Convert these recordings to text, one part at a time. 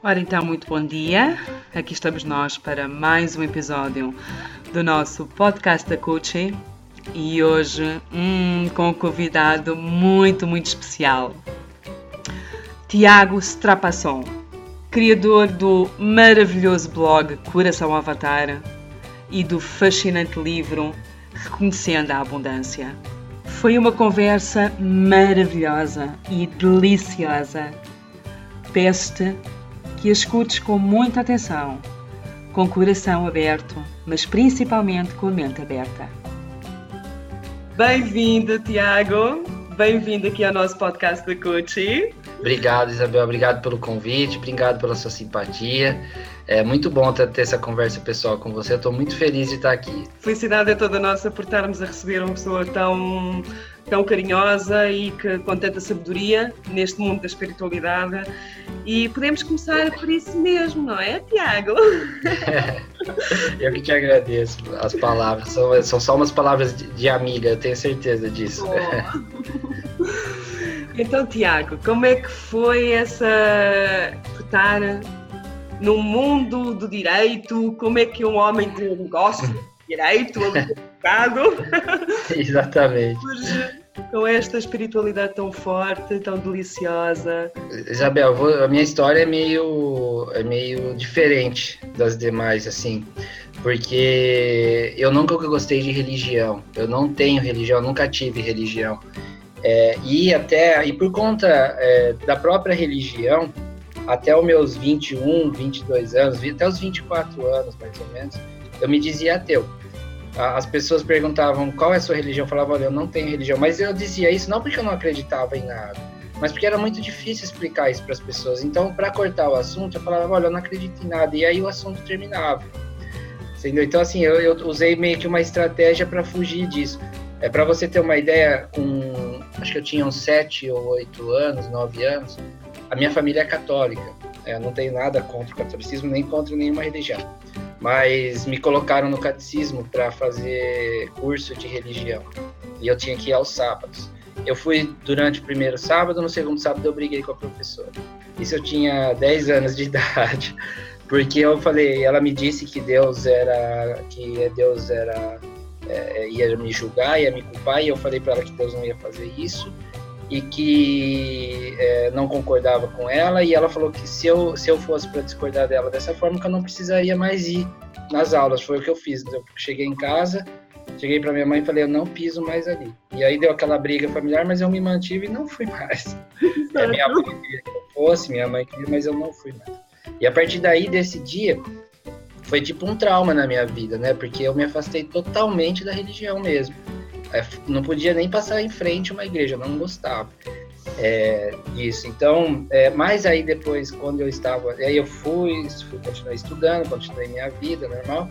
Ora então, muito bom dia. Aqui estamos nós para mais um episódio do nosso podcast da Coaching e hoje hum, com um convidado muito, muito especial. Tiago Strapasson, criador do maravilhoso blog Coração Avatar e do fascinante livro Reconhecendo a Abundância. Foi uma conversa maravilhosa e deliciosa. Peço-te que a escutes com muita atenção, com o coração aberto, mas principalmente com a mente aberta. Bem-vindo, Tiago. Bem-vindo aqui ao nosso podcast da Coaching. Obrigado, Isabel. Obrigado pelo convite, obrigado pela sua simpatia. É muito bom ter, ter essa conversa pessoal com você. Estou muito feliz de estar aqui. Felicidade é toda nossa por estarmos a receber uma pessoa tão, tão carinhosa e que, com tanta sabedoria neste mundo da espiritualidade. E podemos começar por isso mesmo, não é, Tiago? eu que te agradeço as palavras. São, são só umas palavras de, de amiga, eu tenho certeza disso. Oh. Então, Tiago, como é que foi essa estar no mundo do direito? Como é que um homem de negócio, direito, advogado, exatamente, com esta espiritualidade tão forte, tão deliciosa? Isabel, a minha história é meio, é meio diferente das demais, assim porque eu nunca gostei de religião. Eu não tenho religião, nunca tive religião. É, e até e por conta é, da própria religião, até os meus 21, 22 anos, até os 24 anos mais ou menos, eu me dizia ateu. As pessoas perguntavam qual é a sua religião, eu falava, olha, eu não tenho religião, mas eu dizia isso não porque eu não acreditava em nada, mas porque era muito difícil explicar isso para as pessoas. Então, para cortar o assunto, eu falava, olha, eu não acredito em nada, e aí o assunto terminava. Entendeu? Então, assim, eu, eu usei meio que uma estratégia para fugir disso. É para você ter uma ideia, com acho que eu tinha uns sete ou oito anos, nove anos, a minha família é católica. É, não tenho nada contra o catolicismo nem contra nenhuma religião, mas me colocaram no catecismo para fazer curso de religião e eu tinha que ir aos sábados. Eu fui durante o primeiro sábado, no segundo sábado eu briguei com a professora. Isso eu tinha 10 anos de idade, porque eu falei, ela me disse que Deus era que Deus era é, ia me julgar, ia me culpar, e eu falei para ela que Deus não ia fazer isso e que é, não concordava com ela, e ela falou que se eu, se eu fosse para discordar dela dessa forma, que eu não precisaria mais ir nas aulas. Foi o que eu fiz. Eu cheguei em casa, cheguei para minha mãe e falei: eu não piso mais ali. E aí deu aquela briga familiar, mas eu me mantive e não fui mais. É, minha mãe queria que eu fosse, minha mãe queria, mas eu não fui mais. E a partir daí, desse dia, foi tipo um trauma na minha vida, né? Porque eu me afastei totalmente da religião mesmo. É, não podia nem passar em frente uma igreja, não gostava é, disso. Então, é, mas aí depois, quando eu estava, aí eu fui, fui continuar estudando, continuei minha vida normal.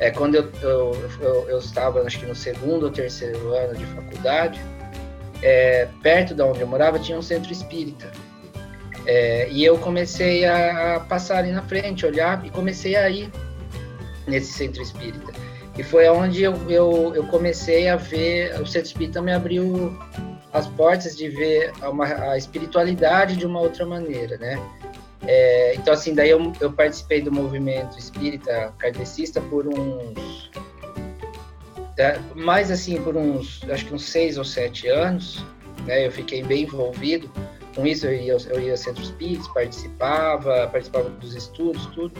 É, quando eu, eu, eu, eu, estava, acho que no segundo ou terceiro ano de faculdade, é, perto de onde eu morava tinha um centro espírita. É, e eu comecei a, passar ali na frente, olhar e comecei a ir nesse centro espírita. E foi onde eu, eu, eu comecei a ver, o centro espírita me abriu as portas de ver uma, a espiritualidade de uma outra maneira, né? É, então, assim, daí eu, eu participei do movimento espírita kardecista por uns. Mais assim, por uns, acho que uns seis ou sete anos, né? Eu fiquei bem envolvido com isso eu ia, eu ia a centros espíritas, participava, participava dos estudos, tudo,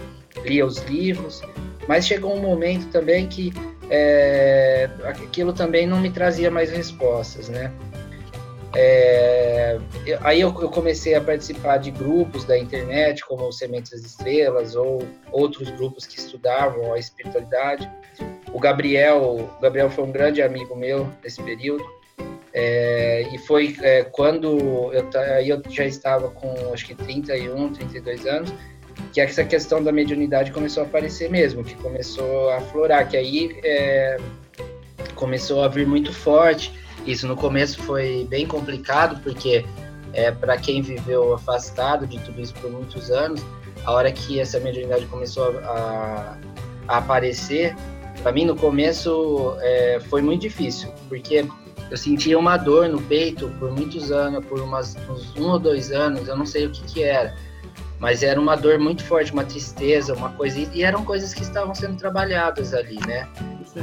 lia os livros, mas chegou um momento também que é, aquilo também não me trazia mais respostas, né? É, aí eu, eu, comecei a participar de grupos da internet, como Sementes das Estrelas, ou outros grupos que estudavam a espiritualidade. O Gabriel, o Gabriel foi um grande amigo meu nesse período. É, e foi é, quando eu, eu já estava com acho que 31, 32 anos, que essa questão da mediunidade começou a aparecer mesmo, que começou a aflorar, que aí é, começou a vir muito forte. Isso no começo foi bem complicado, porque é, para quem viveu afastado de tudo isso por muitos anos, a hora que essa mediunidade começou a, a aparecer, para mim no começo é, foi muito difícil, porque eu sentia uma dor no peito por muitos anos, por umas, uns um ou dois anos, eu não sei o que que era. mas era uma dor muito forte, uma tristeza, uma coisa, e eram coisas que estavam sendo trabalhadas ali, né?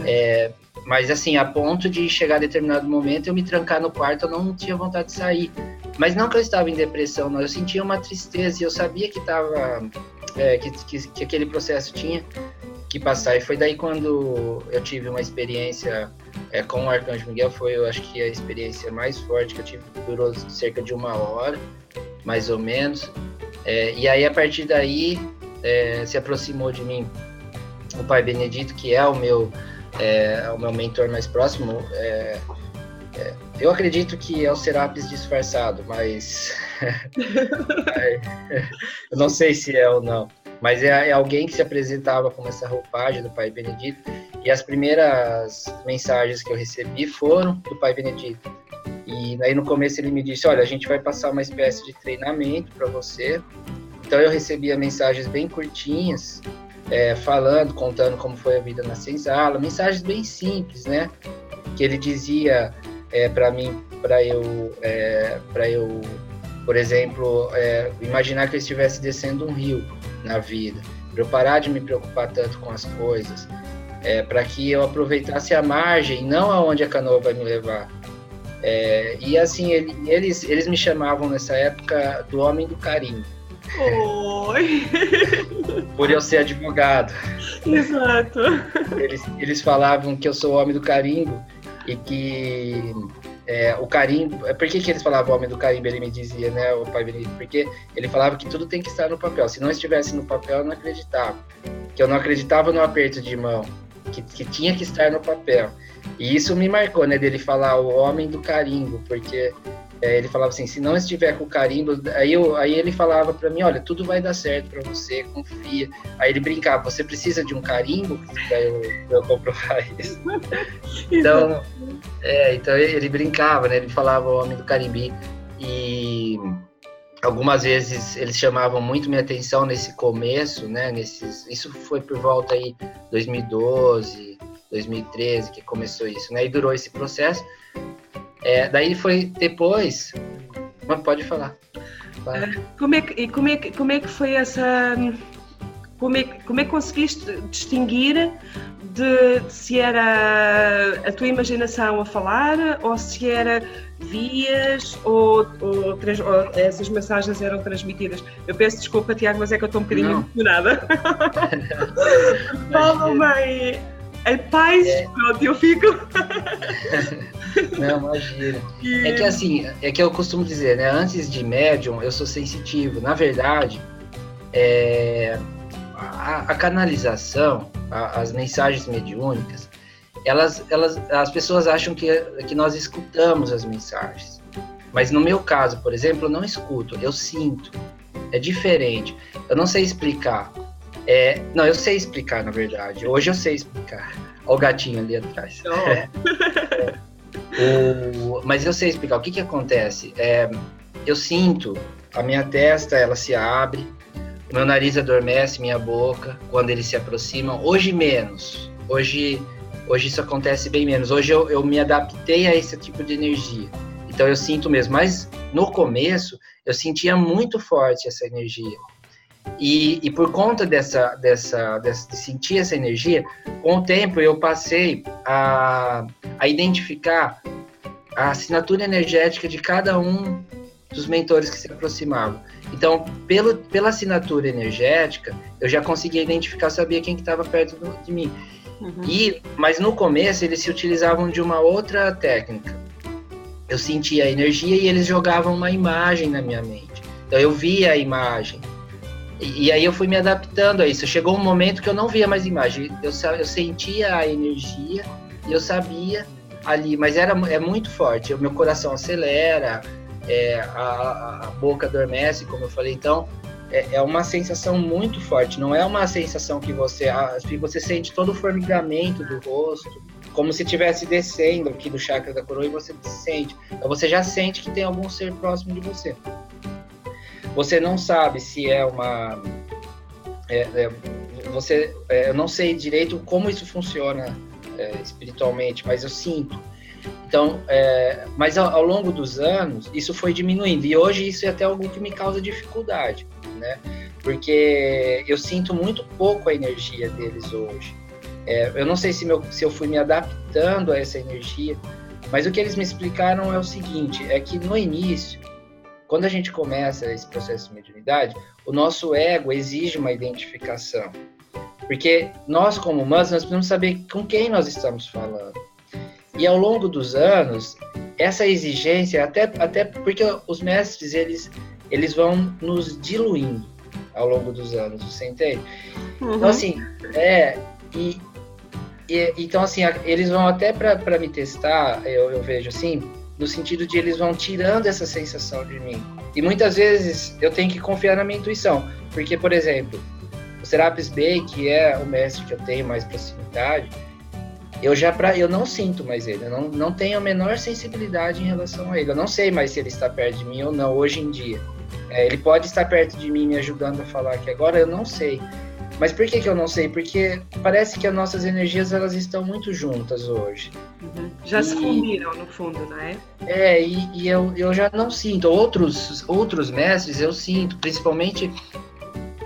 É, mas assim, a ponto de chegar a determinado momento eu me trancar no quarto, eu não tinha vontade de sair. Mas não que eu estava em depressão, não, eu sentia uma tristeza e eu sabia que estava é, que, que, que, aquele processo tinha que passar. E foi daí quando eu tive uma experiência é, com o Arcanjo Miguel, foi eu acho que a experiência mais forte que eu tive, durou cerca de uma hora, mais ou menos. É, e aí a partir daí é, se aproximou de mim o Pai Benedito, que é o meu, é, o meu mentor mais próximo. É, é, eu acredito que é o Serapis disfarçado, mas eu não sei se é ou não. Mas é, é, alguém que se apresentava com essa roupagem do Pai Benedito. E as primeiras mensagens que eu recebi foram do Pai Benedito. E aí no começo ele me disse: Olha, a gente vai passar uma espécie de treinamento para você. Então eu recebia mensagens bem curtinhas, é, falando, contando como foi a vida na senzala, mensagens bem simples, né? Que ele dizia é, para mim, para eu, é, para eu, por exemplo, é, imaginar que eu estivesse descendo um rio na vida, para eu parar de me preocupar tanto com as coisas, é, para que eu aproveitasse a margem, não aonde a canoa vai me levar. É, e assim, ele, eles, eles me chamavam nessa época do homem do carinho. Oi! Por eu ser advogado. Exato. Eles, eles falavam que eu sou o homem do carimbo e que é, o carimbo. É, por que, que eles falavam homem do carimbo? Ele me dizia, né, o pai Benito? Porque ele falava que tudo tem que estar no papel. Se não estivesse no papel, eu não acreditava. Que eu não acreditava no aperto de mão, que, que tinha que estar no papel. E isso me marcou, né, dele falar o homem do carimbo, porque é, ele falava assim, se não estiver com carimbo, aí, eu, aí ele falava para mim, olha, tudo vai dar certo para você, confia. Aí ele brincava, você precisa de um carimbo para eu, eu comprovar isso. então, é, então ele brincava, né? Ele falava o homem do carimbi e algumas vezes eles chamavam muito minha atenção nesse começo, né? Nesses, isso foi por volta aí 2012, 2013 que começou isso, né? E durou esse processo. É, daí foi depois. Mas pode falar. É, como, é que, como, é que, como é que foi essa. Como é, como é que conseguiste distinguir de, de, se era a tua imaginação a falar ou se era vias ou, ou, trans, ou essas mensagens eram transmitidas? Eu peço desculpa, Tiago, mas é que eu estou um bocadinho emocionada. Fala-me em paz, é. pronto, eu fico. Não, imagina. É que assim, é que eu costumo dizer, né? Antes de médium, eu sou sensitivo. Na verdade, é, a, a canalização, a, as mensagens mediúnicas, elas, elas, as pessoas acham que, que nós escutamos as mensagens. Mas no meu caso, por exemplo, eu não escuto, eu sinto. É diferente. Eu não sei explicar. É, não, eu sei explicar, na verdade. Hoje eu sei explicar. Olha o gatinho ali atrás. Oh. O, mas eu sei explicar o que, que acontece. É, eu sinto a minha testa, ela se abre, meu nariz adormece, minha boca, quando eles se aproximam. Hoje menos. Hoje, hoje isso acontece bem menos. Hoje eu, eu me adaptei a esse tipo de energia. Então eu sinto mesmo. Mas no começo eu sentia muito forte essa energia. E, e, por conta dessa, dessa, dessa, de sentir essa energia, com o tempo eu passei a, a identificar a assinatura energética de cada um dos mentores que se aproximavam. Então, pelo, pela assinatura energética, eu já conseguia identificar, sabia quem estava que perto do, de mim. Uhum. E, mas no começo eles se utilizavam de uma outra técnica. Eu sentia a energia e eles jogavam uma imagem na minha mente. Então eu via a imagem. E, e, aí eu fui me adaptando a isso. Chegou um momento que eu não via mais imagem. Eu, eu sentia a energia e eu sabia ali, mas era é muito forte. O meu coração acelera, é, a, a, boca adormece, como eu falei. Então é, é, uma sensação muito forte. Não é uma sensação que você que você sente todo o formigamento do rosto, como se estivesse descendo aqui do chakra da coroa e você sente. Então você já sente que tem algum ser próximo de você. Você não sabe se é uma. É, é, você, é, eu não sei direito como isso funciona é, espiritualmente, mas eu sinto. Então, é, mas ao, ao, longo dos anos, isso foi diminuindo. E hoje isso é até algo que me causa dificuldade, né? porque eu sinto muito pouco a energia deles hoje. É, eu não sei se, meu, se eu fui me adaptando a essa energia, mas o que eles me explicaram é o seguinte: é que no início, quando a gente começa esse processo de mediunidade, o nosso ego exige uma identificação. Porque nós, como humanos, nós precisamos saber com quem nós estamos falando. E ao longo dos anos, essa exigência, até, até porque os mestres, eles, eles vão nos diluindo ao longo dos anos, você entende? Uhum. Então, assim, é. E, e, então, assim, eles vão até para me testar, eu, eu vejo assim, no sentido de eles vão tirando essa sensação de mim. E muitas vezes eu tenho que confiar na minha intuição, porque, por exemplo, o Serapis Bey, que é o mestre que eu tenho mais proximidade, eu já pra, eu não sinto mais ele, eu não, não tenho a menor sensibilidade em relação a ele. Eu não sei mais se ele está perto de mim ou não hoje em dia. É, ele pode estar perto de mim me ajudando a falar aqui agora, eu não sei. Mas por que, que eu não sei? Porque parece que as nossas energias elas estão muito juntas hoje. Uhum. Já e, se fundiram no fundo, não é? É, e, e, eu, eu já não sinto. Outros, outros mestres eu sinto, principalmente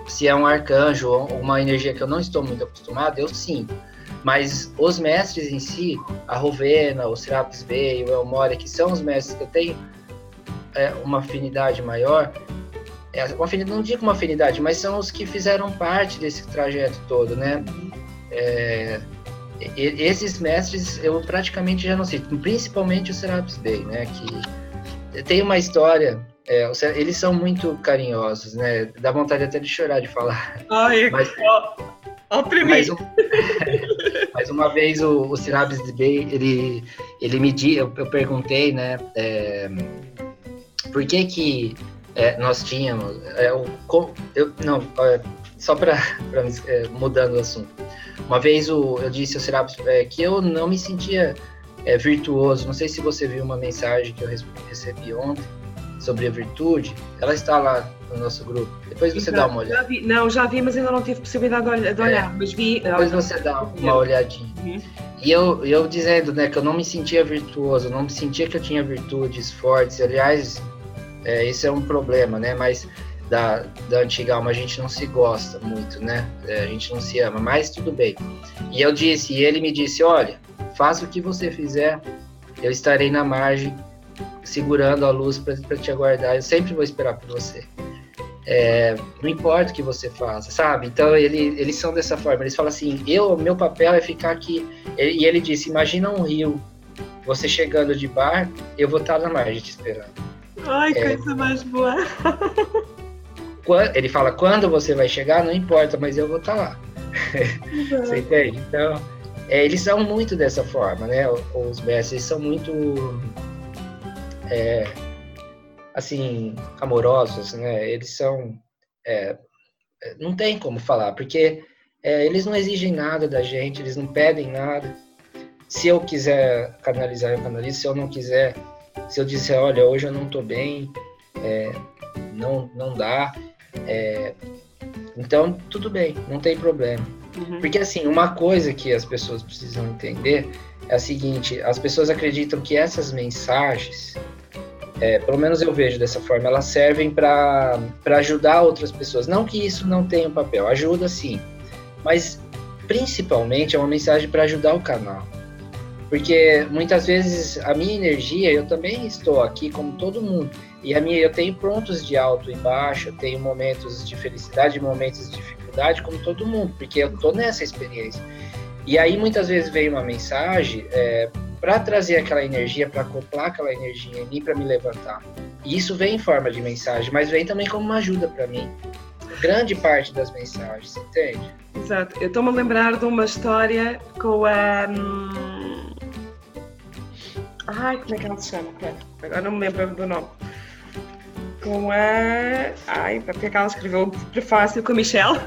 se é um arcanjo ou uma energia que eu não estou muito acostumado, eu sinto. Mas os mestres em si, a Rovena, o Serapis Bey, o Elmore, que são os mestres que eu tenho é, uma afinidade maior, é, uma afinidade, não digo uma afinidade, mas são os que fizeram parte desse trajeto todo, né? É, esses mestres eu praticamente já não sei, principalmente o Serapis Bey, né? Que tem uma história, é, eles são muito carinhosos, né? Dá vontade até de chorar de falar. Ai, mas, ó, ó mas, um, mas uma vez o, o Serapis Bey, ele, ele me eu, eu perguntei, né? É, por que que é, nós tínhamos, é, o, eu, não, é, só para é, mudando o assunto. Uma vez o, eu disse ao Serapis é, que eu não me sentia virtuoso. Não sei se você viu uma mensagem que eu recebi ontem sobre a virtude. Ela está lá no nosso grupo. Depois você dá uma olhada. Vi, não, já vi, mas ainda não tive possibilidade de olhar. De olhar mas vi. Depois você dá uma olhadinha. Uhum. E eu, eu dizendo né, que eu não me sentia virtuoso, não me sentia que eu tinha virtudes fortes. Aliás, é, esse é um problema, né? Mas da, da antiga alma a gente não se gosta muito, né? É, a gente não se ama, mas tudo bem. E eu disse, e ele me disse: olha, faça o que você fizer, eu estarei na margem segurando a luz para te aguardar. Eu sempre vou esperar por você. É, não importa o que você faça, sabe? Então ele, eles são dessa forma. Eles falam assim: eu, meu papel é ficar aqui. E ele disse: imagina um rio, você chegando de bar, eu vou estar na margem te esperando. Ai, é, coisa mais boa. Ele fala, quando você vai chegar, não importa, mas eu vou estar lá. você entende? Então, é, eles são muito dessa forma, né? Os mestres são muito, é, assim, amorosos, né? Eles são, é, não tem como falar, porque é, eles não exigem nada da gente, eles não pedem nada. Se eu quiser canalizar, eu canalizo. Se eu não quiser, se eu disser, olha, hoje eu não estou bem, é, não, não dá, é, então tudo bem, não tem problema. Uhum. Porque assim, uma coisa que as pessoas precisam entender é a seguinte: as pessoas acreditam que essas mensagens, é, pelo menos eu vejo dessa forma, elas servem para ajudar outras pessoas. Não que isso não tenha um papel, ajuda sim, mas principalmente é uma mensagem para ajudar o canal. Porque muitas vezes a minha energia, eu também estou aqui como todo mundo. E a minha, eu tenho pontos de alto e baixo, eu tenho momentos de felicidade, momentos de dificuldade, como todo mundo, porque eu estou nessa experiência. E aí muitas vezes vem uma mensagem é, para trazer aquela energia, para acoplar aquela energia em mim, para me levantar. E isso vem em forma de mensagem, mas vem também como uma ajuda para mim. Grande parte das mensagens, entende? Exato. Eu estou-me lembrar de uma história com a. Um Ai, como é que ela se chama? Agora não me lembro do nome. Com a. Ai, porque é que ela escreveu o prefácio com a Michelle?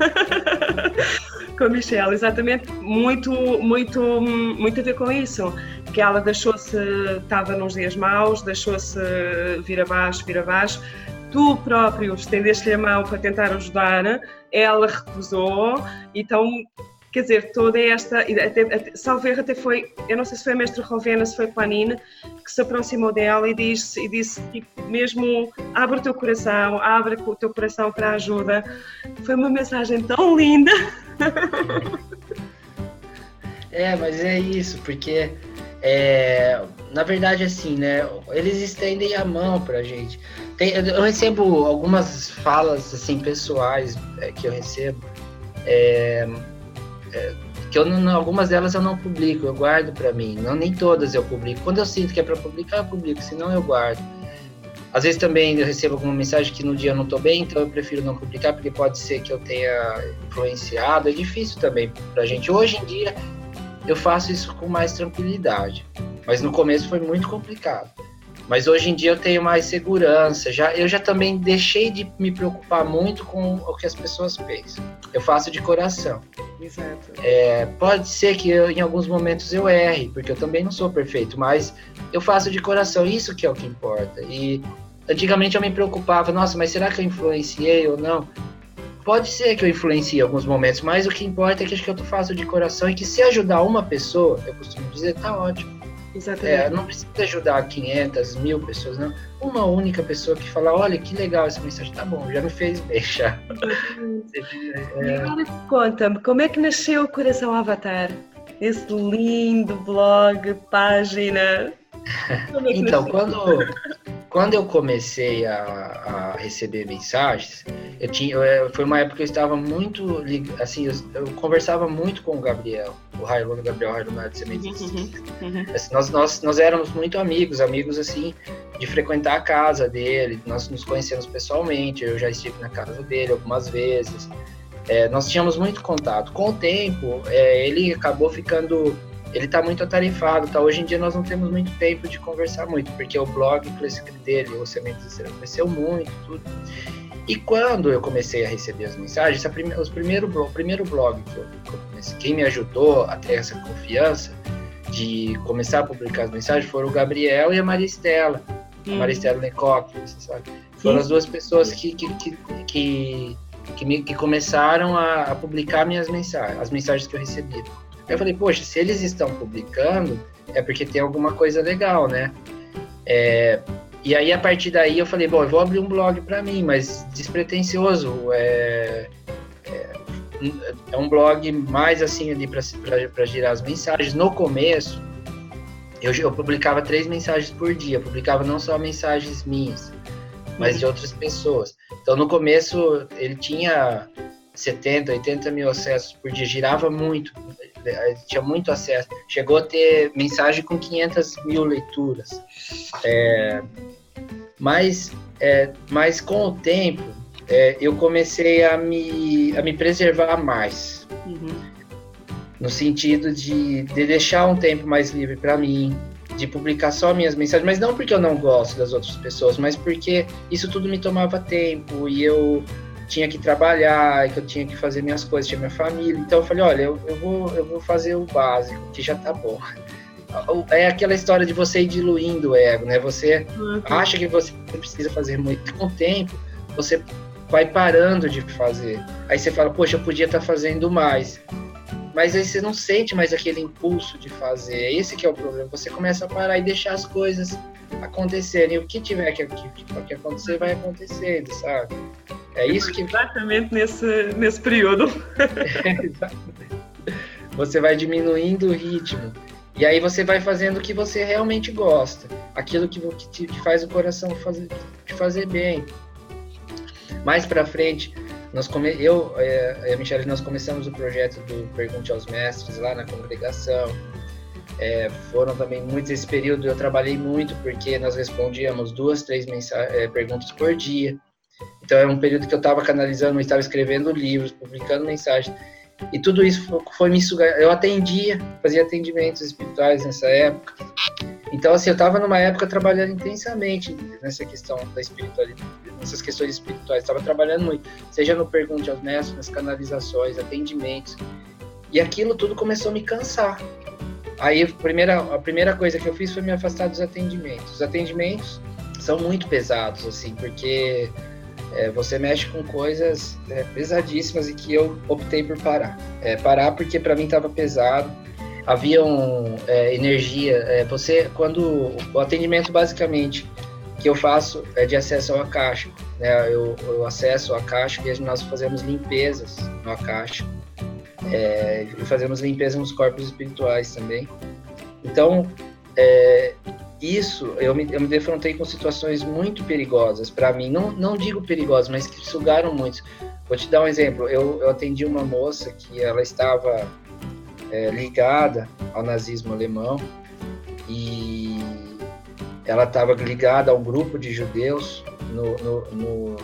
com a Michelle, exatamente. Muito, muito, muito a ver com isso. Que ela deixou-se. Estava nos dias maus, deixou-se vir abaixo, vir abaixo. Tu próprio estendeste-lhe a mão para tentar ajudar, ela recusou, então quer dizer, toda esta, até, até, salvo erro até foi, eu não sei se foi a mestra Rovena, se foi Planine, que se aproximou dela e disse, e disse tipo, mesmo, abre o teu coração, abre o teu coração para a ajuda. Foi uma mensagem tão linda. É, mas é isso, porque é, na verdade, assim, né? Eles estendem a mão pra gente. Tem, eu recebo algumas falas, assim, pessoais é, que eu recebo. É, é, que eu não, algumas delas eu não publico, eu guardo para mim. Não nem todas eu publico. Quando eu sinto que é para publicar, eu publico, senão eu guardo. Às vezes também eu recebo alguma mensagem que no dia eu não estou bem, então eu prefiro não publicar, porque pode ser que eu tenha influenciado. É difícil também pra gente. Hoje em dia, eu faço isso com mais tranquilidade. Mas no começo foi muito complicado. Mas hoje em dia eu tenho mais segurança. Já, eu já também deixei de me preocupar muito com o que as pessoas pensam. Eu faço de coração. Exato. É, pode ser que eu, em alguns momentos eu erre, porque eu também não sou perfeito, mas eu faço de coração. Isso que é o que importa. E antigamente eu me preocupava, nossa, mas será que eu influenciei ou não? Pode ser que eu influencie em alguns momentos, mas o que importa é que acho que eu faço de coração e que se ajudar uma pessoa, eu costumo dizer, tá ótimo. Exatamente. É, não precisa ajudar 500, mil pessoas, não. Uma única pessoa que fala, olha, que legal essa mensagem, tá bom, já me fez bem, já. é... agora conta-me, como é que nasceu o Coração Avatar? Esse lindo blog, página. É então, quando, quando eu comecei a, a, receber mensagens, eu tinha, eu, foi uma época que eu estava muito, assim, eu, eu conversava muito com o Gabriel, o Raimundo Gabriel Raimundo de Sementes. Uhum, uhum. Assim, nós, nós, nós éramos muito amigos, amigos assim, de frequentar a casa dele, nós nos conhecemos pessoalmente, eu já estive na casa dele algumas vezes. É, nós tínhamos muito contato. Com o tempo, é, ele acabou ficando ele está muito atarefado, tá? Hoje em dia nós não temos muito tempo de conversar muito, porque o blog dele, o Sementes Cera, cresceu muito, tudo. E quando eu comecei a receber as mensagens, prime os primeiro, o primeiro blog que eu, que eu comecei, quem me ajudou a ter essa confiança de começar a publicar as mensagens foram o Gabriel e a Maristela, hum. a Maristela Lecoq, você sabe? Foram as duas pessoas que, que, que, que, que, me, que começaram a, a publicar minhas mensagens, as mensagens que eu recebia. Eu falei, poxa, se eles estão publicando, é porque tem alguma coisa legal, né? É, e aí, a partir daí, eu falei, bom, eu vou abrir um blog para mim, mas despretensioso. É, é, é, um blog mais assim ali para girar as mensagens. No começo, eu, eu publicava três mensagens por dia. Eu publicava não só mensagens minhas, mas de outras pessoas. Então, no começo, ele tinha 70, 80 mil acessos por dia, girava muito tinha muito acesso. Chegou a ter mensagem com 500 mil leituras. É, mas, é, mas com o tempo, é, eu comecei a me, a me preservar mais. Uhum. No sentido de, de deixar um tempo mais livre para mim, de publicar só minhas mensagens, mas não porque eu não gosto das outras pessoas, mas porque isso tudo me tomava tempo e eu tinha que trabalhar, que eu tinha que fazer minhas coisas, tinha minha família. Então eu falei, olha, eu, eu, vou, eu vou fazer o básico, que já tá bom. É aquela história de você ir diluindo o ego, né? Você uhum. acha que você precisa fazer muito com o tempo, você vai parando de fazer. Aí você fala, poxa, eu podia estar tá fazendo mais. Mas aí você não sente mais aquele impulso de fazer. Esse que é o problema. Você começa a parar e deixar as coisas acontecerem. O que tiver que, que, que acontecer, vai acontecendo, sabe? É isso que. Exatamente nesse, nesse período. você vai diminuindo o ritmo. E aí você vai fazendo o que você realmente gosta. Aquilo que, que te faz o coração fazer, te fazer bem. Mais pra frente, nós come, eu é, e a Michelle, nós começamos o projeto do Pergunte aos Mestres lá na congregação. É, foram também muitos esse período eu trabalhei muito porque nós respondíamos duas três é, perguntas por dia então é um período que eu estava canalizando, estava escrevendo livros, publicando mensagens. E tudo isso foi me sugar. Eu atendia, fazia atendimentos espirituais nessa época. Então, assim, eu estava numa época trabalhando intensamente nessa questão da espiritualidade, nessas questões espirituais. Estava trabalhando muito, seja no Pergunte aos Mestres, nas canalizações, atendimentos. E aquilo tudo começou a me cansar. Aí, a primeira, a primeira coisa que eu fiz foi me afastar dos atendimentos. Os atendimentos são muito pesados, assim, porque é, você mexe com coisas é, pesadíssimas e que eu optei por parar. É, parar porque para mim estava pesado. Havia um, é, energia. É, você, quando o atendimento basicamente que eu faço é de acesso ao acástico. Né? Eu, eu acesso ao acástico e nós fazemos limpezas no acástico. É, e fazemos limpeza nos corpos espirituais também. Então, é, isso, eu me, eu me defrontei com situações muito perigosas para mim. Não, não digo perigosas, mas que sugaram muito. Vou te dar um exemplo. Eu, eu atendi uma moça que ela estava é, ligada ao nazismo alemão e ela estava ligada a um grupo de judeus no, no, no,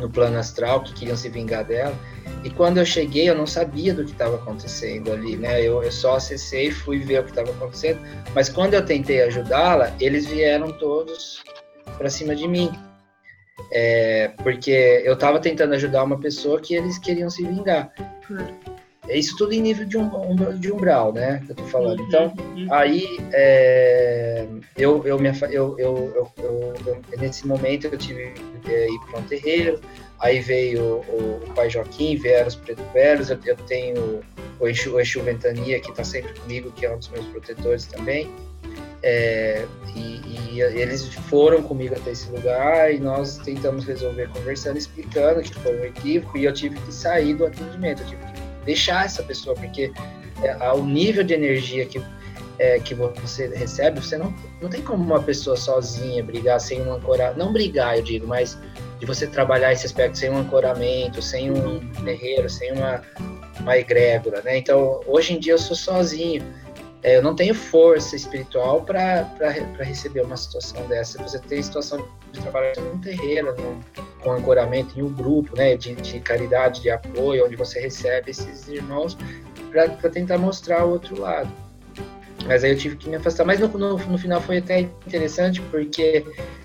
no plano astral que queriam se vingar dela. E quando eu cheguei, eu não sabia do que estava acontecendo ali, né? Eu, eu só acessei, fui ver o que estava acontecendo. Mas quando eu tentei ajudá-la, eles vieram todos para cima de mim. É, porque eu estava tentando ajudar uma pessoa que eles queriam se vingar. É isso tudo em nível de, um, de umbral, né? Que eu tô falando. Então, uhum. aí é, eu, eu, me, eu, eu, eu, nesse momento eu tive que ir para um terreiro, Aí veio o, o pai Joaquim, vieram os preto velhos, eu, eu tenho o Exu, o Exu Ventania, que está sempre comigo, que é um dos meus protetores também. É, e, e, eles foram comigo até esse lugar e nós tentamos resolver conversando, explicando que foi um equívoco e eu tive que sair do atendimento, eu tive que deixar essa pessoa, porque é, ao nível de energia que, é, que você recebe, você não, não tem como uma pessoa sozinha brigar sem um ancorar, não brigar, eu digo, mas de você trabalhar esse aspecto sem um ancoramento, sem um terreiro, sem uma, uma egrégora, né? Então, hoje em dia eu sou sozinho. É, eu não tenho força espiritual para receber uma situação dessa. Você tem situação de trabalhar em um terreiro, num, com ancoramento em um grupo, né, de, de caridade, de apoio, onde você recebe esses irmãos para tentar mostrar o outro lado. Mas aí eu tive que me afastar. Mas no, no, no final foi até interessante, porque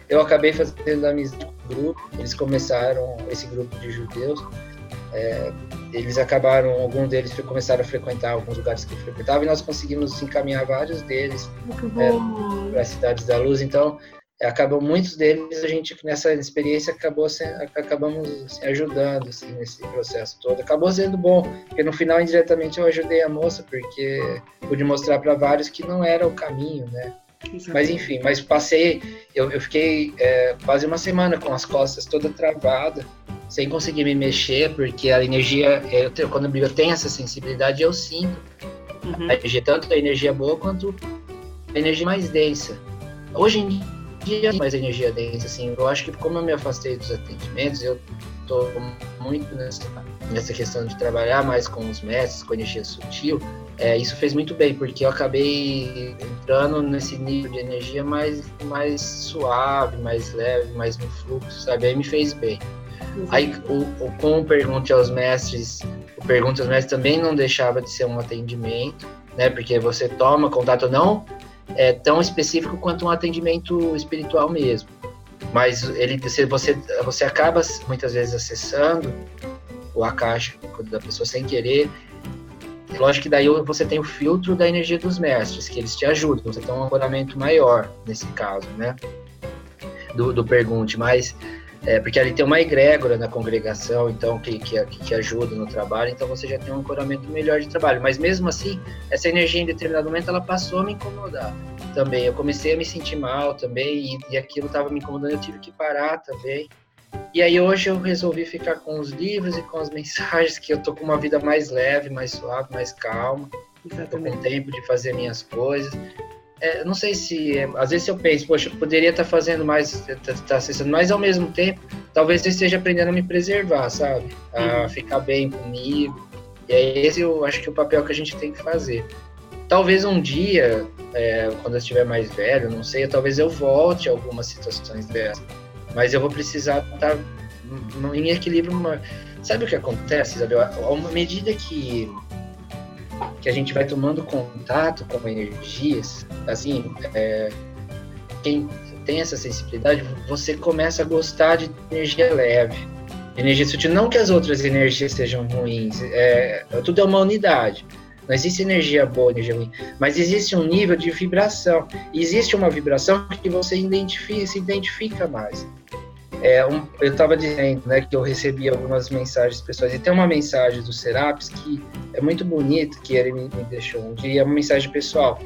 eu acabei fazendo amizade com o grupo. Eles começaram, esse grupo de judeus, é, eles acabaram, alguns deles começaram a frequentar alguns lugares que eu frequentava e nós conseguimos encaminhar vários deles é, para as cidades da luz. Então, acabou muitos deles a gente nessa experiência acabou se, acabamos assim, ajudando assim, nesse processo todo. Acabou sendo bom porque no final indiretamente eu ajudei a moça porque pude mostrar para vários que não era o caminho né mas enfim mas passei eu, eu fiquei é, quase uma semana com as costas toda travada sem conseguir me mexer porque a energia eu tenho, quando eu tenho essa sensibilidade eu sinto uhum. a energia tanto a energia boa quanto a energia mais densa hoje em dia dia mais energia densa, assim. Eu acho que como eu me afastei dos atendimentos, eu tô muito nessa, nessa questão de trabalhar mais com os mestres, com energia sutil. É, isso fez muito bem, porque eu acabei entrando nesse nível de energia mais, mais suave, mais leve, mais no fluxo, sabe? Aí me fez bem. Aí, o, o, com o Pergunte aos Mestres, o Pergunte aos Mestres também não deixava de ser um atendimento, né? Porque você toma contato não é, tão específico quanto um atendimento espiritual mesmo. Mas ele, você, você acaba muitas vezes acessando o akasha da pessoa sem querer. E lógico que daí você tem o filtro da energia dos mestres, que eles te ajudam, você tem um ancoramento maior nesse caso, né? Do, do pergunte, mas é, porque ali tem uma egrégora na congregação, então, que, que, que, ajuda no trabalho, então você já tem um ancoramento melhor de trabalho. Mas mesmo assim, essa energia em determinado momento, ela passou a me incomodar também. Eu comecei a me sentir mal também, e, e aquilo estava me incomodando, eu tive que parar também. E aí hoje eu resolvi ficar com os livros e com as mensagens, que eu tô com uma vida mais leve, mais suave, mais calma. Estou com tempo de fazer minhas coisas é, não sei se. É, às vezes eu penso, poxa, eu poderia estar tá fazendo mais, tá, tá acessando, mas ao mesmo tempo, talvez eu esteja aprendendo a me preservar, sabe? A uhum. ficar bem comigo. E é esse eu acho que é o papel que a gente tem que fazer. Talvez um dia, é, quando eu estiver mais velho, não sei, talvez eu volte a algumas situações dessas. Mas eu vou precisar estar tá em equilíbrio. Sabe o que acontece, Isabel? À medida que que a gente vai tomando contato com energias, assim, é, quem tem essa sensibilidade, você começa a gostar de energia leve, energia sutil. Não que as outras energias sejam ruins, é, tudo é uma unidade. Não existe energia boa, energia ruim, mas existe um nível de vibração. Existe uma vibração que você identifica, se identifica mais. é, um, eu estava dizendo né, que eu recebi algumas mensagens pessoais, e tem uma mensagem do Serapis que é muito bonita, que ele me, me deixou um dia, é uma mensagem pessoal.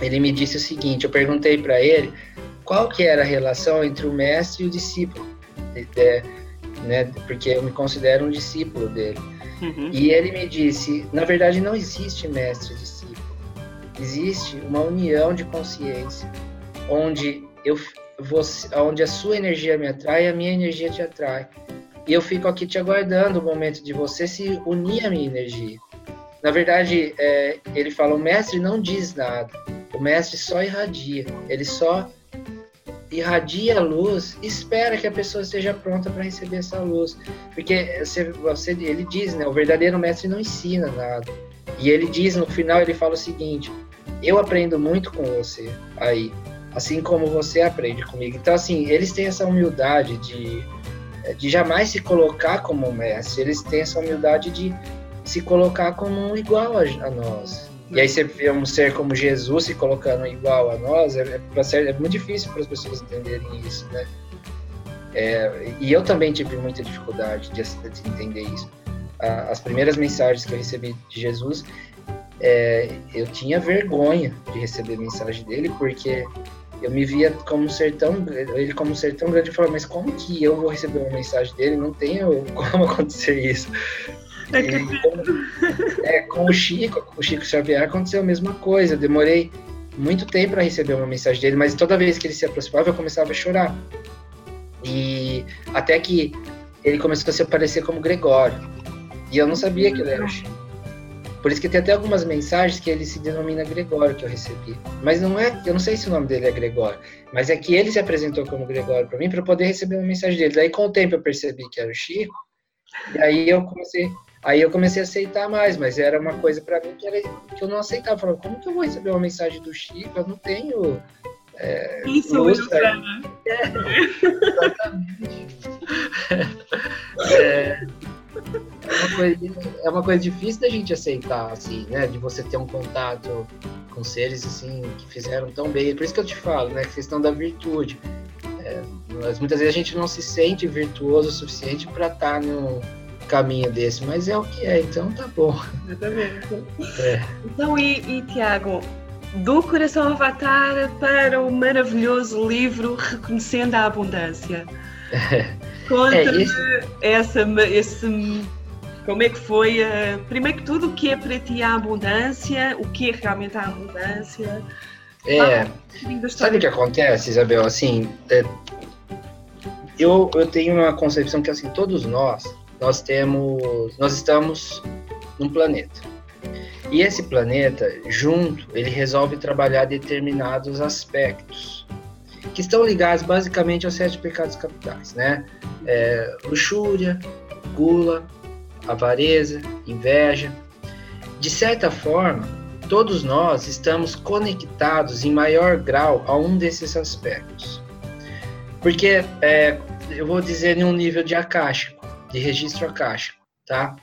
Ele me disse o seguinte, eu perguntei para ele qual que era a relação entre o mestre e o discípulo, é, né, porque eu me considero um discípulo dele. Uhum. E ele me disse, na verdade não existe mestre e discípulo, existe uma união de consciência, onde eu você, onde a sua energia me atrai, a minha energia te atrai. E eu fico aqui te aguardando o momento de você se unir à minha energia. Na verdade, é, ele fala: o mestre não diz nada, o mestre só irradia, ele só irradia a luz, espera que a pessoa esteja pronta para receber essa luz. Porque você, você, ele diz, né, o verdadeiro mestre não ensina nada. E ele diz no final, ele fala o seguinte: eu aprendo muito com você aí assim como você aprende comigo. Então, assim, eles têm essa humildade de, de jamais se colocar como mestre, eles têm essa humildade de se colocar como um igual a, a nós. E aí você vê um ser como Jesus se colocando igual a nós, é, é, é muito difícil para as pessoas entenderem isso, né? É, e eu também tive muita dificuldade de, de entender isso. As primeiras mensagens que eu recebi de Jesus, é, eu tinha vergonha de receber mensagem dele, porque eu me via como um ser tão ele como um ser tão grande e falava, mas como que eu vou receber uma mensagem dele? Não tenho como acontecer isso. É, e, com, é, com o Chico, com o Chico Xavier aconteceu a mesma coisa. Eu demorei muito tempo para receber uma mensagem dele, mas toda vez que ele se aproximava eu começava a chorar. E até que ele começou a se aparecer como Gregório. E eu não sabia que ele era o Chico. Por isso que tem até algumas mensagens que ele se denomina Gregório que eu recebi. Mas não é, eu não sei se o nome dele é Gregório, mas é que ele se apresentou como Gregório para mim para poder receber uma mensagem dele. Daí com o tempo eu percebi que era o Chico. E aí eu comecei, aí eu comecei a aceitar mais, mas era uma coisa para mim que, era, que eu não aceitava. Eu falava, como que eu vou receber uma mensagem do Chico? Eu não tenho é, Isso, luz, é, é, exatamente. é, é uma, coisa, é uma coisa difícil da gente aceitar, assim, né? De você ter um contato com seres, assim, que fizeram tão bem. Por isso que eu te falo, né? Questão da virtude. É, muitas vezes a gente não se sente virtuoso o suficiente para estar tá num caminho desse, mas é o que é, então tá bom. Exatamente. É. Então, e, e Tiago, do coração avatar para o maravilhoso livro Reconhecendo a Abundância. Conta-me é, essa, esse, como é que foi, uh, primeiro que tudo, o que é para ti a abundância, o que é realmente a abundância. É, ah, sabe o que acontece, Isabel? Assim, é, eu, eu tenho uma concepção que, assim, todos nós, nós temos, nós estamos num planeta. E esse planeta, junto, ele resolve trabalhar determinados aspectos que estão ligados basicamente aos sete pecados capitais, né? É, luxúria, gula, avareza, inveja. De certa forma, todos nós estamos conectados em maior grau a um desses aspectos. Porque, é, eu vou dizer em um nível de acástico, de registro acástico, tá?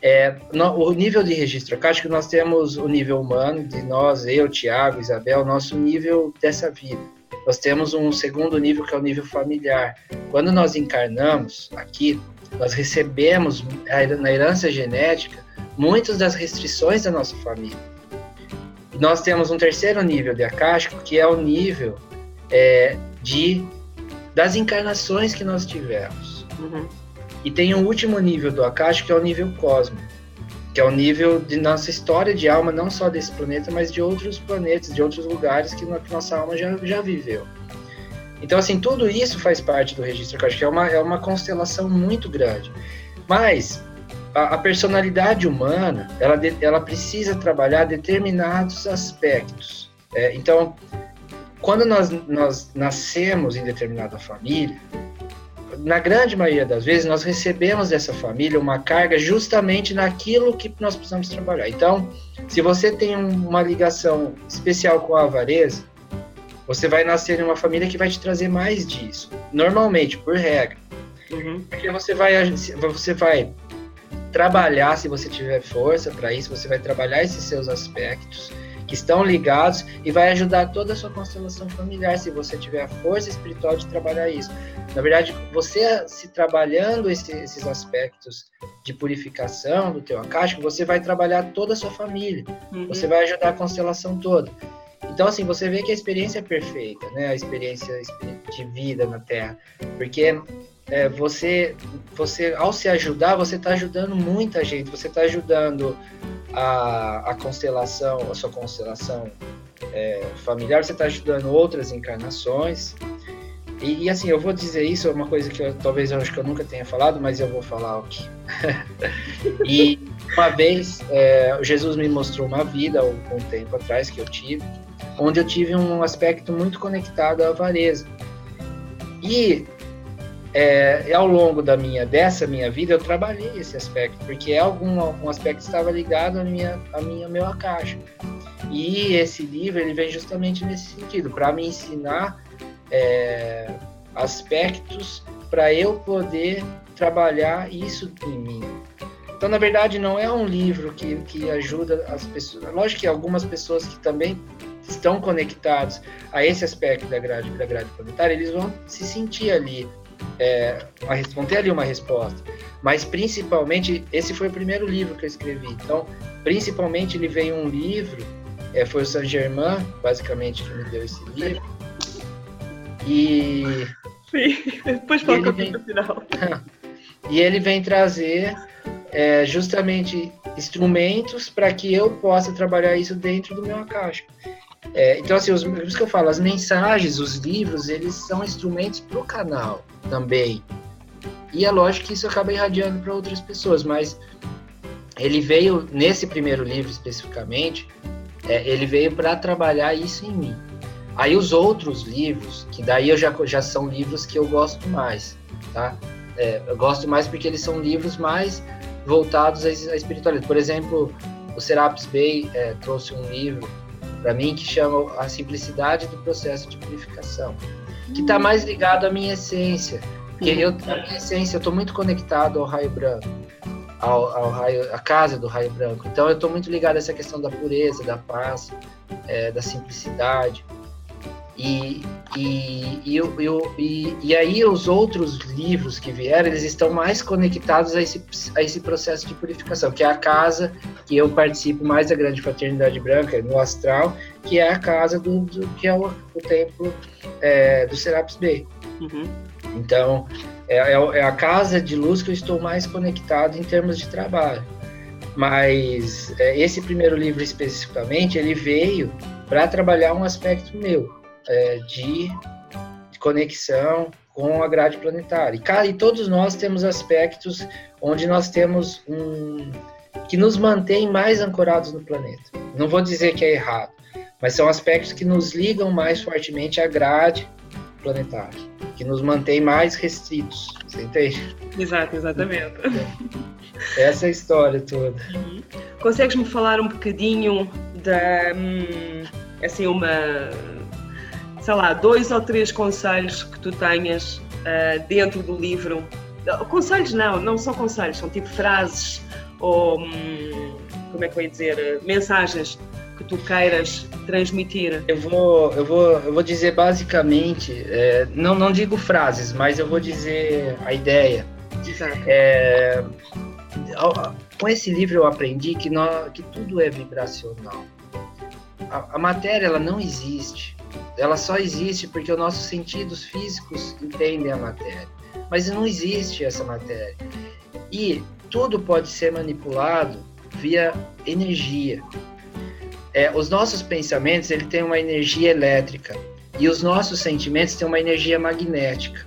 É, no, o nível de registro acástico, nós temos o nível humano, de nós, eu, Tiago, Isabel, nosso nível dessa vida nós temos um segundo nível que é o nível familiar. Quando nós encarnamos aqui, nós recebemos na herança genética muitas das restrições da nossa família. Nós temos um terceiro nível de acástico, que é o nível é, de das encarnações que nós tivemos. Uhum. E tem um último nível do acástico, que é o nível cósmico que é o nível de nossa história de alma, não só desse planeta, mas de outros planetas, de outros lugares que nossa alma já, já viveu. Então, assim, tudo isso faz parte do registro que é uma, é uma constelação muito grande. Mas a, a personalidade humana, ela, ela precisa trabalhar determinados aspectos. É, então, quando nós, nós nascemos em determinada família, na grande maioria das vezes, nós recebemos dessa família uma carga justamente naquilo que nós precisamos trabalhar. Então, se você tem uma ligação especial com a avareza, você vai nascer em uma família que vai te trazer mais disso. Normalmente, por regra. Uhum. Porque você vai, você vai trabalhar, se você tiver força para isso, você vai trabalhar esses seus aspectos que estão ligados e vai ajudar toda a sua constelação familiar se você tiver a força espiritual de trabalhar isso. Na verdade, você se trabalhando esse, esses aspectos de purificação do teu akáshico, você vai trabalhar toda a sua família. Uhum. Você vai ajudar a constelação toda. Então, assim, você vê que a experiência é perfeita, né? A experiência de vida na Terra. Porque é, você, você, ao se ajudar, você está ajudando muita gente. Você está ajudando a, a constelação, a sua constelação é, familiar, você está ajudando outras encarnações. E, e, assim, eu vou dizer isso, é uma coisa que eu, talvez eu acho que eu nunca tenha falado, mas eu vou falar aqui. e uma vez, é, Jesus me mostrou uma vida, um, tempo atrás, que eu tive, onde eu tive um aspecto muito conectado à avareza. E é, ao longo da minha dessa minha vida eu trabalhei esse aspecto porque algum um aspecto estava ligado à minha a minha meu caixa e esse livro ele vem justamente nesse sentido para me ensinar é, aspectos para eu poder trabalhar isso em mim. Então na verdade não é um livro que, que ajuda as pessoas lógico que algumas pessoas que também estão conectados a esse aspecto da grade, da grade planetária, eles vão se sentir ali é, uma, vão ter ali uma resposta. Mas principalmente, esse foi o primeiro livro que eu escrevi. Então, principalmente, ele veio um livro, é, foi o Saint Germain, basicamente, que me deu esse livro. E. Sim, depois fala com vem... final. e ele vem trazer é, justamente instrumentos para que eu possa trabalhar isso dentro do meu caixa. É, então, assim, os, por isso que eu falo, as mensagens, os livros, eles são instrumentos para o canal também. E é lógico que isso acaba irradiando para outras pessoas, mas ele veio, nesse primeiro livro especificamente, é, ele veio para trabalhar isso em mim. Aí os outros livros, que daí eu já, já são livros que eu gosto mais, tá? É, eu gosto mais porque eles são livros mais voltados à, espiritualidade. Por exemplo, o Serapis Bay é, trouxe um livro para mim que chama A Simplicidade do Processo de Purificação que está mais ligado à minha essência. Porque eu, a minha essência, eu estou muito conectado ao raio branco, ao, ao, raio, à casa do raio branco. Então eu estou muito ligado a essa questão da pureza, da paz, é, da simplicidade. E, e, e, e, e, aí os outros livros que vieram, eles estão mais conectados a esse, a esse processo de purificação, que é a casa que eu participo mais da Grande Fraternidade Branca, no Astral, que é a casa do, do que é o, o templo é, do Serapis Bay. Uhum. Então, é, é, é a casa de luz que eu estou mais conectado em termos de trabalho. Mas é, esse primeiro livro especificamente, ele veio para trabalhar um aspecto meu, é, de, conexão com a grade planetária. E, e todos nós temos aspectos onde nós temos um que nos mantém mais ancorados no planeta. Não vou dizer que é errado, mas são aspectos que nos ligam mais fortemente à grade planetária, que nos mantém mais restritos. Você entende? Exato, exatamente. Essa é a história toda. Uhum. Consegues-me falar um bocadinho da. Hum, assim, uma sei lá, dois ou três conselhos que tu tenhas uh, dentro do livro. Conselhos não, não são conselhos, são tipo frases ou, hum, como é que eu ia dizer, mensagens que tu queiras transmitir? Eu vou, eu vou, eu vou dizer basicamente, é, não, não digo frases, mas eu vou dizer a ideia. Exato. É, com esse livro eu aprendi que, nós, que tudo é vibracional. A, a matéria ela não existe ela só existe porque os nossos sentidos físicos entendem a matéria. Mas não existe essa matéria. E tudo pode ser manipulado via energia. É, os nossos pensamentos ele tem uma energia elétrica e os nossos sentimentos têm uma energia magnética.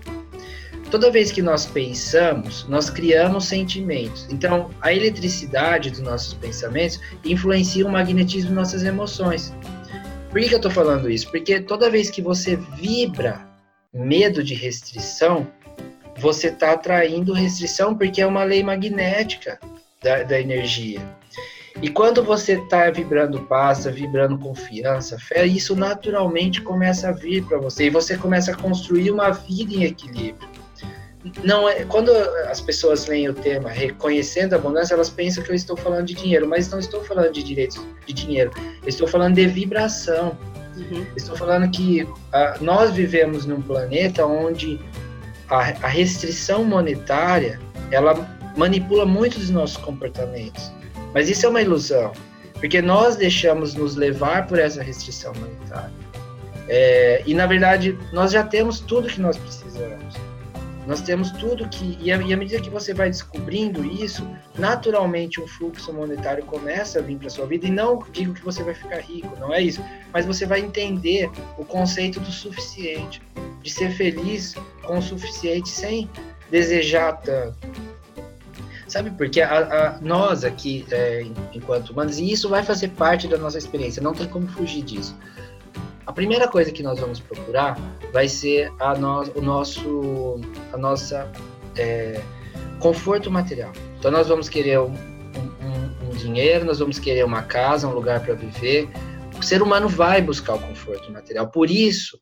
Toda vez que nós pensamos, nós criamos sentimentos. Então, a eletricidade dos nossos pensamentos influencia o magnetismo de nossas emoções. Por que, que eu estou falando isso? Porque toda vez que você vibra medo de restrição, você está atraindo restrição porque é uma lei magnética da, da energia. E quando você está vibrando paz, vibrando confiança, fé, isso naturalmente começa a vir para você e você começa a construir uma vida em equilíbrio. Não é quando as pessoas leem o tema reconhecendo a abundância, elas pensam que eu estou falando de dinheiro, mas não estou falando de direitos de dinheiro. Eu estou falando de vibração. Uhum. Estou falando que ah, nós vivemos num planeta onde a, a restrição monetária ela manipula muitos dos nossos comportamentos. Mas isso é uma ilusão, porque nós deixamos nos levar por essa restrição monetária. É, e na verdade nós já temos tudo que nós precisamos. Nós temos tudo que. E à, medida que você vai descobrindo isso, naturalmente um fluxo monetário começa a vir para sua vida. E não digo que você vai ficar rico, não é isso. Mas você vai entender o conceito do suficiente, de ser feliz com o suficiente sem desejar tanto. Sabe, porque a, a, nós aqui, é, enquanto humanos, e isso vai fazer parte da nossa experiência, não tem como fugir disso. A primeira coisa que nós vamos procurar vai ser a no, o nosso, a nossa é, conforto material. Então nós vamos querer um, um, um, dinheiro, nós vamos querer uma casa, um lugar para viver. O ser humano vai buscar o conforto material. Por isso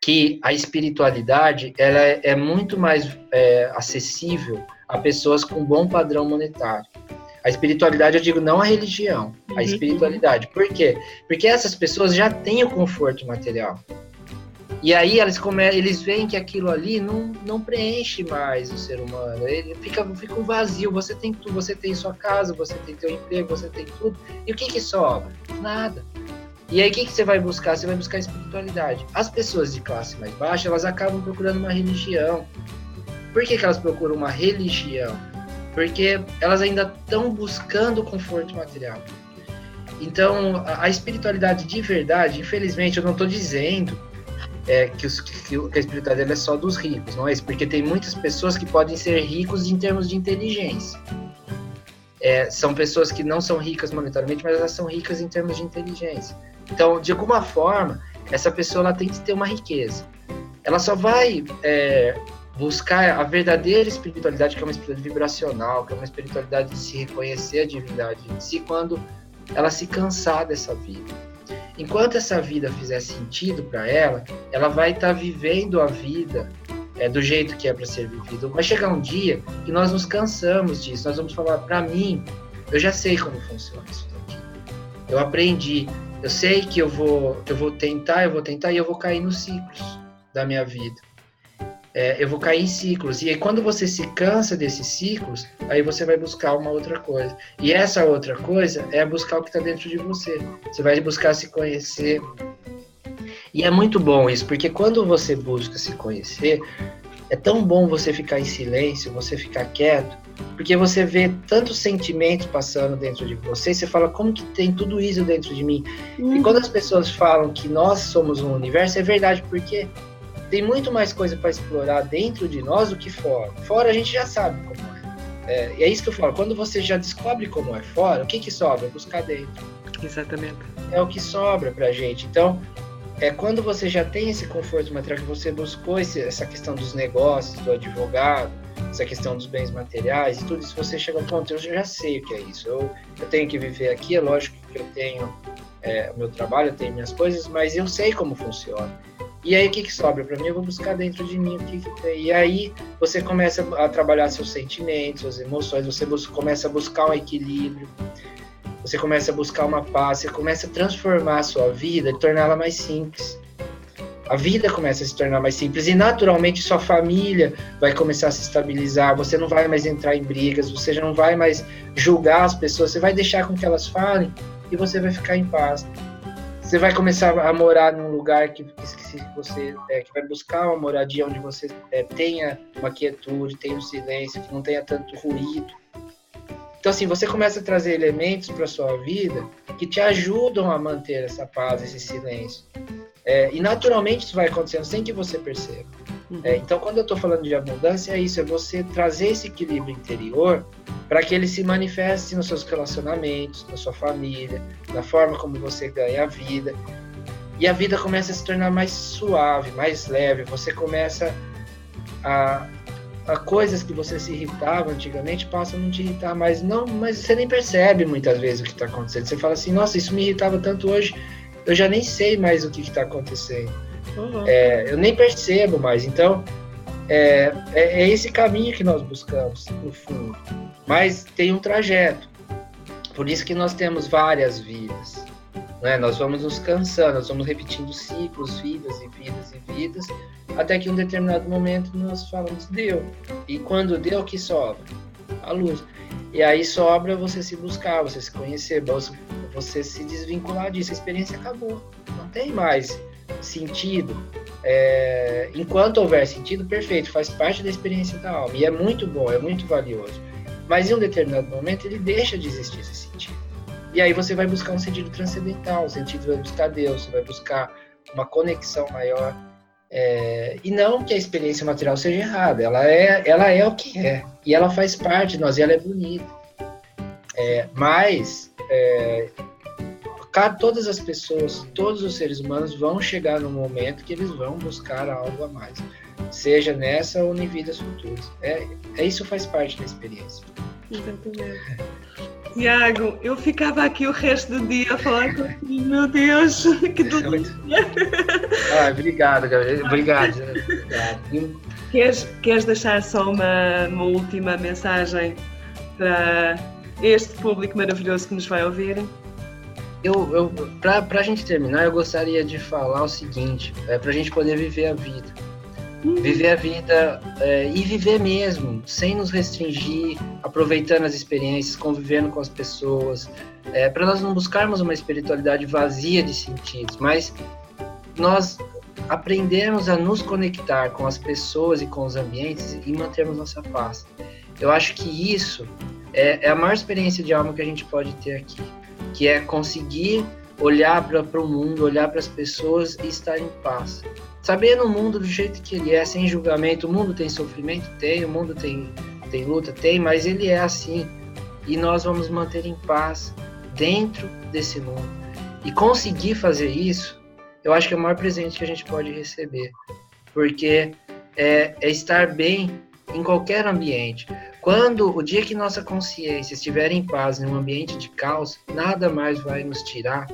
que a espiritualidade ela é, é muito mais é, acessível a pessoas com bom padrão monetário. A espiritualidade, eu digo não a religião, a uhum. espiritualidade. Por quê? Porque essas pessoas já têm o conforto material. E aí eles, come, eles veem que aquilo ali não, não preenche mais o ser humano. Ele fica, fica um vazio. Você tem tudo, você tem sua casa, você tem teu emprego, você tem tudo. E o que que sobra? Nada. E aí o que, que você vai buscar? Você vai buscar espiritualidade. As pessoas de classe mais baixa, elas acabam procurando uma religião. Por que, que elas procuram uma religião? Porque elas ainda estão buscando conforto material. Então, a, a, espiritualidade de verdade, infelizmente, eu não estou dizendo é, que, os, que, que, a espiritualidade é só dos ricos, não é isso? Porque tem muitas pessoas que podem ser ricos em termos de inteligência. É, são pessoas que não são ricas monetariamente, mas elas são ricas em termos de inteligência. Então, de alguma forma, essa pessoa ela tem que ter uma riqueza. Ela só vai é, buscar a verdadeira espiritualidade, que é uma espiritualidade vibracional, que é uma espiritualidade de se reconhecer a divindade em si, quando ela se cansar dessa vida. Enquanto essa vida fizer sentido para ela, ela vai estar tá vivendo a vida é, do jeito que é para ser vivido. Vai chegar um dia que nós nos cansamos disso. Nós vamos falar, para mim, eu já sei como funciona isso daqui. Eu aprendi. Eu sei que eu vou, eu vou tentar, eu vou tentar e eu vou cair nos ciclos da minha vida é, eu vou cair em ciclos. E aí, quando você se cansa desses ciclos, aí você vai buscar uma outra coisa. E essa outra coisa é buscar o que está dentro de você. Você vai buscar se conhecer. E é muito bom isso, porque quando você busca se conhecer, é tão bom você ficar em silêncio, você ficar quieto, porque você vê tantos sentimentos passando dentro de você, e você fala, como que tem tudo isso dentro de mim? Uhum. E quando as pessoas falam que nós somos um universo, é verdade, porque tem muito mais coisa para explorar dentro de nós do que fora. Fora a gente já sabe como é. é. E é isso que eu falo. Quando você já descobre como é fora, o que que sobra? Buscar dentro. Exatamente. É o que sobra pra gente. Então, é quando você já tem esse conforto material que você buscou esse, essa questão dos negócios, do advogado, essa questão dos bens materiais e tudo isso, você chega ao ponto, eu já sei o que é isso. Eu, eu tenho que viver aqui, é lógico que eu tenho é, o meu trabalho, eu tenho minhas coisas, mas eu sei como funciona. E aí o que, que sobra para mim? Eu vou buscar dentro de mim o que, que tem. E aí você começa a trabalhar seus sentimentos, suas emoções, você começa a buscar um equilíbrio, você começa a buscar uma paz, você começa a transformar a sua vida e torná-la mais simples. A vida começa a se tornar mais simples e naturalmente sua família vai começar a se estabilizar. Você não vai mais entrar em brigas, você já não vai mais julgar as pessoas, você vai deixar com que elas falem e você vai ficar em paz você vai começar a morar num lugar que, que, você é, que vai buscar uma moradia onde você é, tenha uma quietude, tenha um silêncio, que não tenha tanto ruído. Então, assim, você começa a trazer elementos para sua vida que te ajudam a manter essa paz, esse silêncio. É, e naturalmente isso vai acontecendo sem que você perceba. Uhum. É, então, quando eu estou falando de abundância, é isso: é você trazer esse equilíbrio interior para que ele se manifeste nos seus relacionamentos, na sua família, na forma como você ganha a vida. E a vida começa a se tornar mais suave, mais leve. Você começa a, a coisas que você se irritava antigamente passam a não te irritar mais. Não, mas você nem percebe muitas vezes o que está acontecendo. Você fala assim: nossa, isso me irritava tanto hoje, eu já nem sei mais o que está acontecendo. Uhum. É, eu nem percebo mais. Então, é, é, é esse caminho que nós buscamos, no fundo. Mas tem um trajeto. Por isso que nós temos várias vidas. Né? Nós vamos nos cansando, nós vamos repetindo ciclos, vidas e vidas e vidas, até que em um determinado momento nós falamos, deu. E quando deu, o que sobra? A luz. E aí sobra você se buscar, você se conhecer, você se desvincular disso. A experiência acabou. Não tem mais sentido. É, enquanto houver sentido, perfeito, faz parte da experiência da alma. E é muito bom, é muito valioso. Mas em um determinado momento ele deixa de existir esse sentido. E aí você vai buscar um sentido transcendental, o sentido vai buscar Deus, você vai buscar uma conexão maior. É, e não que a experiência material seja errada, ela é, ela é o que é. E ela faz parte de nós, e ela é bonita. É, mas é, todas as pessoas, todos os seres humanos vão chegar no momento que eles vão buscar algo a mais, seja nessa ou em vidas futuras. É, é isso faz parte da experiência. Tiago, eu ficava aqui o resto do dia a falar contigo. Meu Deus, que delícia! ah, obrigado, Gabriel. Obrigado. obrigado. Queres, queres deixar só uma, uma última mensagem para este público maravilhoso que nos vai ouvir? Eu, eu, para a gente terminar, eu gostaria de falar o seguinte: é para a gente poder viver a vida. Uhum. Viver a vida é, e viver mesmo, sem nos restringir, aproveitando as experiências, convivendo com as pessoas, é, para nós não buscarmos uma espiritualidade vazia de sentidos, mas nós aprendermos a nos conectar com as pessoas e com os ambientes e mantermos nossa paz. Eu acho que isso é, é a maior experiência de alma que a gente pode ter aqui que é conseguir olhar para o mundo, olhar para as pessoas e estar em paz. Sabendo o mundo do jeito que ele é, sem julgamento. O mundo tem sofrimento? Tem. O mundo tem, tem luta? Tem. Mas ele é assim. E nós vamos manter em paz dentro desse mundo. E conseguir fazer isso, eu acho que é o maior presente que a gente pode receber. Porque é, é estar bem em qualquer ambiente. Quando o dia que nossa consciência estiver em paz em um ambiente de caos, nada mais vai nos tirar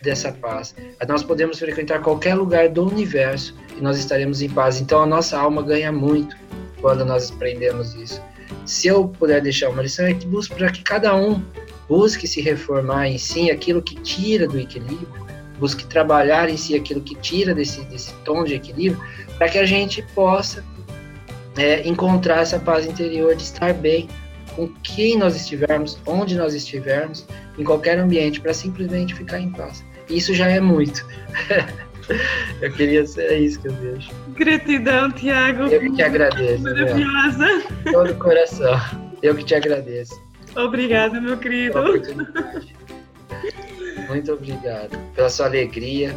dessa paz. Nós podemos frequentar qualquer lugar do universo e nós estaremos em paz. Então a nossa alma ganha muito quando nós aprendemos isso. Se eu puder deixar uma lição, é que busque para que cada um busque se reformar em si aquilo que tira do equilíbrio, busque trabalhar em si aquilo que tira desse, desse tom de equilíbrio, para que a gente possa é, encontrar essa paz interior de estar bem com quem nós estivermos, onde nós estivermos, em qualquer ambiente, para simplesmente ficar em paz. Isso já é muito. eu queria ser é isso que eu vejo. Gratidão, Tiago. Eu que te agradeço. Maravilhosa. Todo o coração. Eu que te agradeço. Obrigada, meu querido. Muito obrigado pela sua alegria,